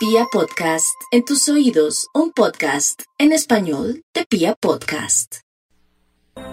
Pia Podcast, en tus oídos, un podcast en español de Pia Podcast.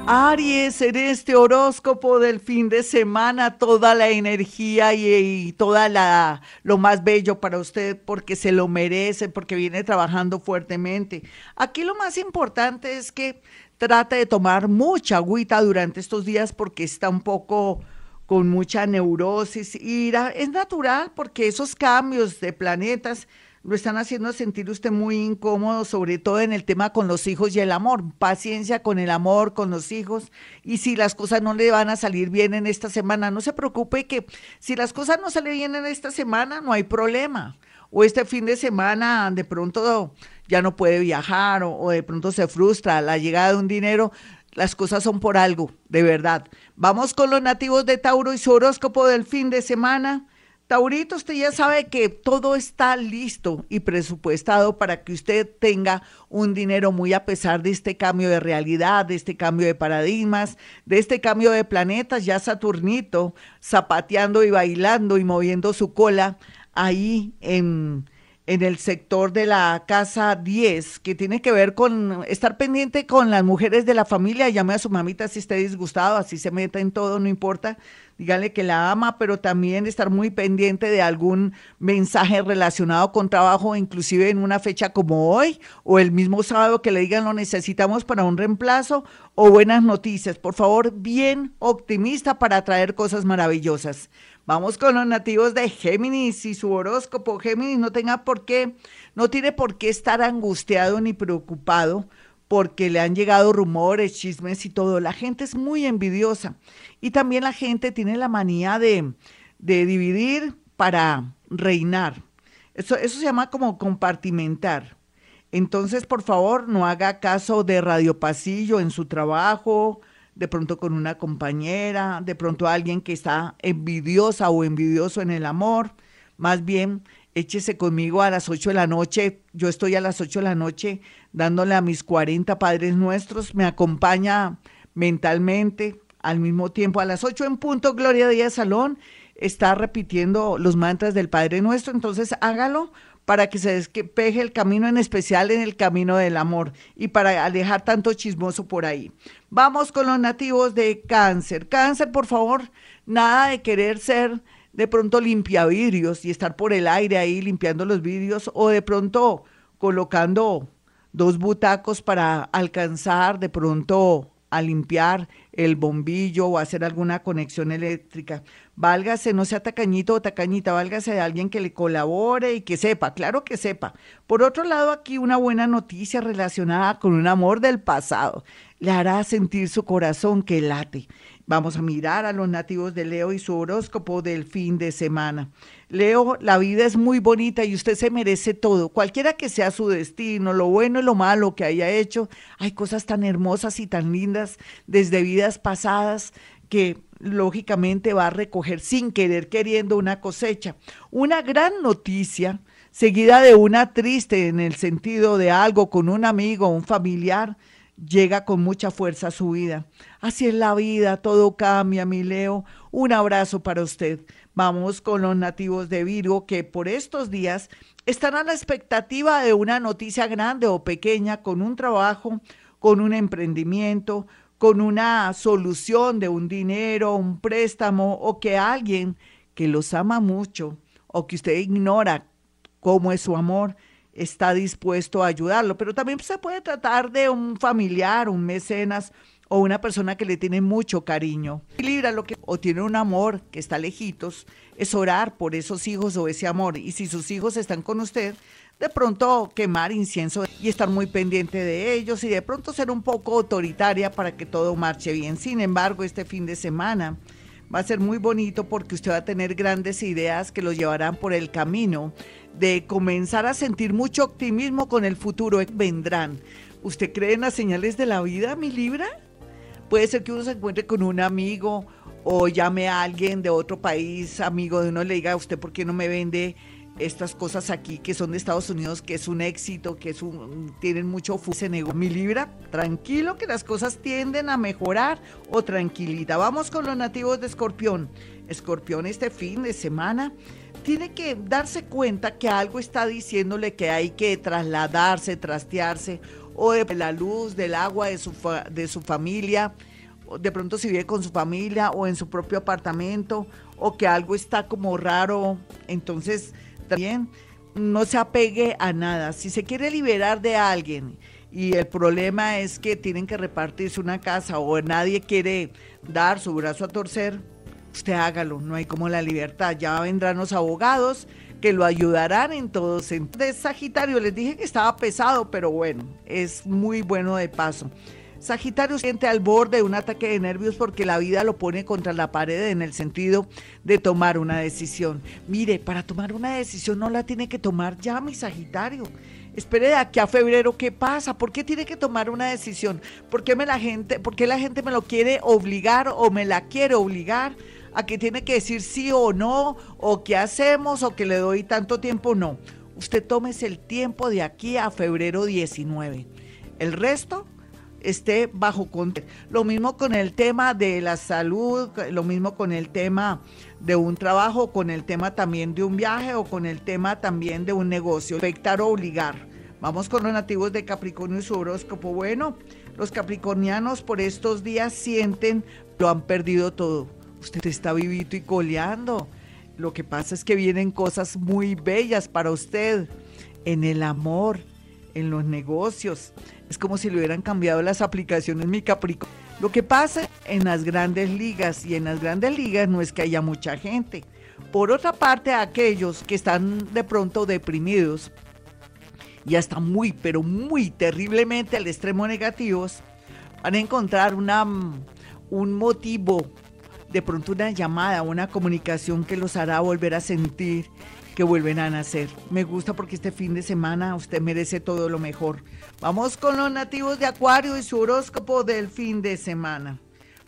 Aries, en este horóscopo del fin de semana, toda la energía y, y, toda la lo más bello para usted porque se lo merece, porque viene trabajando fuertemente. Aquí lo más importante es que trate de tomar mucha agüita durante estos días porque está un poco con mucha neurosis y es natural porque esos cambios de planetas lo están haciendo sentir usted muy incómodo, sobre todo en el tema con los hijos y el amor. Paciencia con el amor, con los hijos. Y si las cosas no le van a salir bien en esta semana, no se preocupe que si las cosas no salen bien en esta semana, no hay problema. O este fin de semana de pronto ya no puede viajar o, o de pronto se frustra la llegada de un dinero, las cosas son por algo, de verdad. Vamos con los nativos de Tauro y su horóscopo del fin de semana. Taurito, usted ya sabe que todo está listo y presupuestado para que usted tenga un dinero muy a pesar de este cambio de realidad, de este cambio de paradigmas, de este cambio de planetas, ya Saturnito zapateando y bailando y moviendo su cola ahí en en el sector de la casa 10, que tiene que ver con estar pendiente con las mujeres de la familia. Llame a su mamita si esté disgustado, así se meta en todo, no importa. Dígale que la ama, pero también estar muy pendiente de algún mensaje relacionado con trabajo, inclusive en una fecha como hoy o el mismo sábado que le digan lo necesitamos para un reemplazo o buenas noticias. Por favor, bien optimista para traer cosas maravillosas. Vamos con los nativos de Géminis y su horóscopo. Géminis no tenga por qué, no tiene por qué estar angustiado ni preocupado porque le han llegado rumores, chismes y todo. La gente es muy envidiosa y también la gente tiene la manía de, de dividir para reinar. Eso, eso se llama como compartimentar. Entonces, por favor, no haga caso de Radio Pasillo en su trabajo, de pronto con una compañera, de pronto alguien que está envidiosa o envidioso en el amor. Más bien, échese conmigo a las 8 de la noche. Yo estoy a las 8 de la noche dándole a mis 40 padres nuestros. Me acompaña mentalmente. Al mismo tiempo, a las 8 en punto, Gloria Díaz Salón está repitiendo los mantras del Padre Nuestro. Entonces, hágalo para que se despeje el camino, en especial en el camino del amor y para alejar tanto chismoso por ahí. Vamos con los nativos de cáncer. Cáncer, por favor, nada de querer ser de pronto limpiavidrios y estar por el aire ahí limpiando los vidrios o de pronto colocando dos butacos para alcanzar de pronto a limpiar el bombillo o hacer alguna conexión eléctrica. Válgase, no sea tacañito o tacañita, válgase de alguien que le colabore y que sepa, claro que sepa. Por otro lado, aquí una buena noticia relacionada con un amor del pasado. Le hará sentir su corazón que late. Vamos a mirar a los nativos de Leo y su horóscopo del fin de semana. Leo, la vida es muy bonita y usted se merece todo, cualquiera que sea su destino, lo bueno y lo malo que haya hecho. Hay cosas tan hermosas y tan lindas desde vidas pasadas que lógicamente va a recoger sin querer queriendo una cosecha. Una gran noticia seguida de una triste en el sentido de algo con un amigo, un familiar, llega con mucha fuerza a su vida. Así es la vida, todo cambia, mi Leo. Un abrazo para usted. Vamos con los nativos de Virgo que por estos días están a la expectativa de una noticia grande o pequeña con un trabajo, con un emprendimiento, con una solución de un dinero, un préstamo o que alguien que los ama mucho o que usted ignora cómo es su amor, está dispuesto a ayudarlo. Pero también se puede tratar de un familiar, un mecenas o una persona que le tiene mucho cariño. Libra lo que o tiene un amor que está lejitos, es orar por esos hijos o ese amor. Y si sus hijos están con usted, de pronto quemar incienso y estar muy pendiente de ellos y de pronto ser un poco autoritaria para que todo marche bien. Sin embargo, este fin de semana va a ser muy bonito porque usted va a tener grandes ideas que lo llevarán por el camino de comenzar a sentir mucho optimismo con el futuro. Vendrán. ¿Usted cree en las señales de la vida, mi Libra? Puede ser que uno se encuentre con un amigo o llame a alguien de otro país, amigo de uno, le diga, ¿usted por qué no me vende estas cosas aquí que son de Estados Unidos, que es un éxito, que es un, tienen mucho se negó mi libra, tranquilo que las cosas tienden a mejorar o tranquilita. Vamos con los nativos de Escorpión. Escorpión este fin de semana tiene que darse cuenta que algo está diciéndole que hay que trasladarse, trastearse, o de la luz, del agua de su, de su familia, de pronto si vive con su familia o en su propio apartamento, o que algo está como raro. Entonces, también no se apegue a nada. Si se quiere liberar de alguien y el problema es que tienen que repartirse una casa o nadie quiere dar su brazo a torcer, usted hágalo, no hay como la libertad. Ya vendrán los abogados que lo ayudarán en todo De Sagitario, les dije que estaba pesado, pero bueno, es muy bueno de paso. Sagitario siente al borde de un ataque de nervios porque la vida lo pone contra la pared en el sentido de tomar una decisión. Mire, para tomar una decisión no la tiene que tomar ya, mi Sagitario. Espere de aquí a febrero, ¿qué pasa? ¿Por qué tiene que tomar una decisión? ¿Por qué, me la gente, ¿Por qué la gente me lo quiere obligar o me la quiere obligar? a que tiene que decir sí o no, o qué hacemos, o que le doy tanto tiempo, no. Usted tómese el tiempo de aquí a febrero 19. El resto esté bajo control. Lo mismo con el tema de la salud, lo mismo con el tema de un trabajo, con el tema también de un viaje o con el tema también de un negocio. Afectar o obligar. Vamos con los nativos de Capricornio y su horóscopo. Bueno, los capricornianos por estos días sienten lo han perdido todo. Usted está vivito y coleando. Lo que pasa es que vienen cosas muy bellas para usted en el amor, en los negocios. Es como si le hubieran cambiado las aplicaciones mi Capricornio. Lo que pasa en las grandes ligas y en las grandes ligas no es que haya mucha gente. Por otra parte, aquellos que están de pronto deprimidos y hasta muy, pero muy terriblemente al extremo negativos, van a encontrar una, un motivo de pronto una llamada, una comunicación que los hará volver a sentir que vuelven a nacer. Me gusta porque este fin de semana usted merece todo lo mejor. Vamos con los nativos de Acuario y su horóscopo del fin de semana.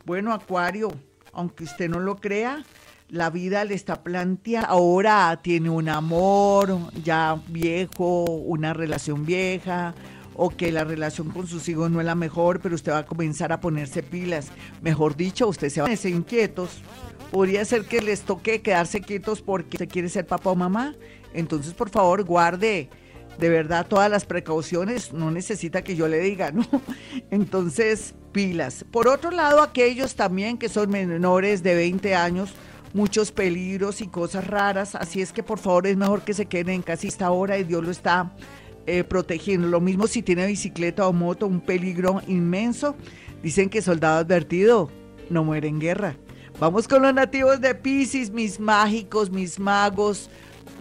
Bueno, Acuario, aunque usted no lo crea, la vida le está planteada. Ahora tiene un amor ya viejo, una relación vieja, o que la relación con sus hijos no es la mejor, pero usted va a comenzar a ponerse pilas. Mejor dicho, usted se va a ponerse inquietos. Podría ser que les toque quedarse quietos porque se quiere ser papá o mamá. Entonces, por favor, guarde de verdad todas las precauciones. No necesita que yo le diga, ¿no? Entonces, pilas. Por otro lado, aquellos también que son menores de 20 años, muchos peligros y cosas raras. Así es que, por favor, es mejor que se queden en casa esta hora y Dios lo está eh, protegiendo. Lo mismo si tiene bicicleta o moto, un peligro inmenso. Dicen que soldado advertido no muere en guerra. Vamos con los nativos de Pisces, mis mágicos, mis magos,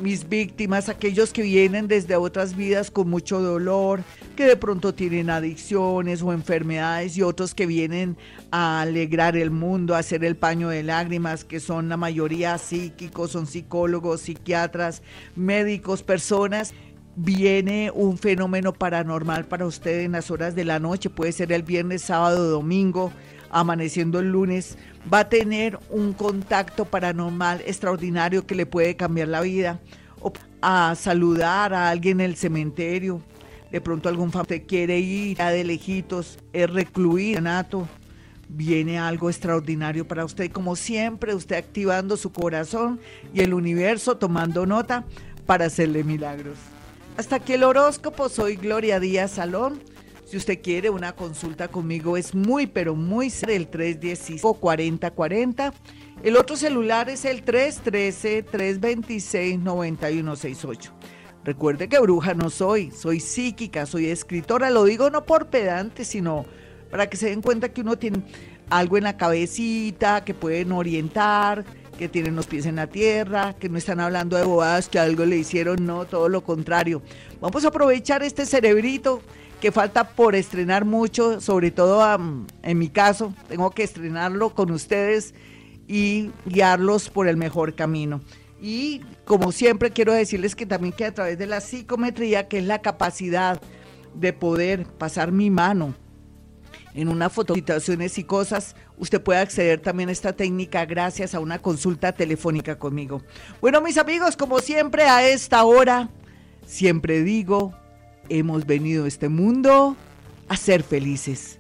mis víctimas, aquellos que vienen desde otras vidas con mucho dolor, que de pronto tienen adicciones o enfermedades y otros que vienen a alegrar el mundo, a hacer el paño de lágrimas, que son la mayoría psíquicos, son psicólogos, psiquiatras, médicos, personas viene un fenómeno paranormal para usted en las horas de la noche, puede ser el viernes, sábado, domingo, amaneciendo el lunes, va a tener un contacto paranormal extraordinario que le puede cambiar la vida, o a saludar a alguien en el cementerio, de pronto algún familiar quiere ir a de lejitos, es recluir, nato, viene algo extraordinario para usted, como siempre, usted activando su corazón y el universo tomando nota para hacerle milagros. Hasta aquí el horóscopo, soy Gloria Díaz Salón. Si usted quiere una consulta conmigo es muy, pero muy el 315 4040. El otro celular es el 313-326-9168. Recuerde que bruja no soy, soy psíquica, soy escritora. Lo digo no por pedante, sino para que se den cuenta que uno tiene algo en la cabecita, que pueden orientar, que tienen los pies en la tierra, que no están hablando de bobadas, que algo le hicieron, no, todo lo contrario. Vamos a aprovechar este cerebrito que falta por estrenar mucho, sobre todo en mi caso, tengo que estrenarlo con ustedes y guiarlos por el mejor camino. Y como siempre quiero decirles que también que a través de la psicometría, que es la capacidad de poder pasar mi mano en una foto, situaciones y cosas, usted puede acceder también a esta técnica gracias a una consulta telefónica conmigo. Bueno, mis amigos, como siempre a esta hora, siempre digo, hemos venido a este mundo a ser felices.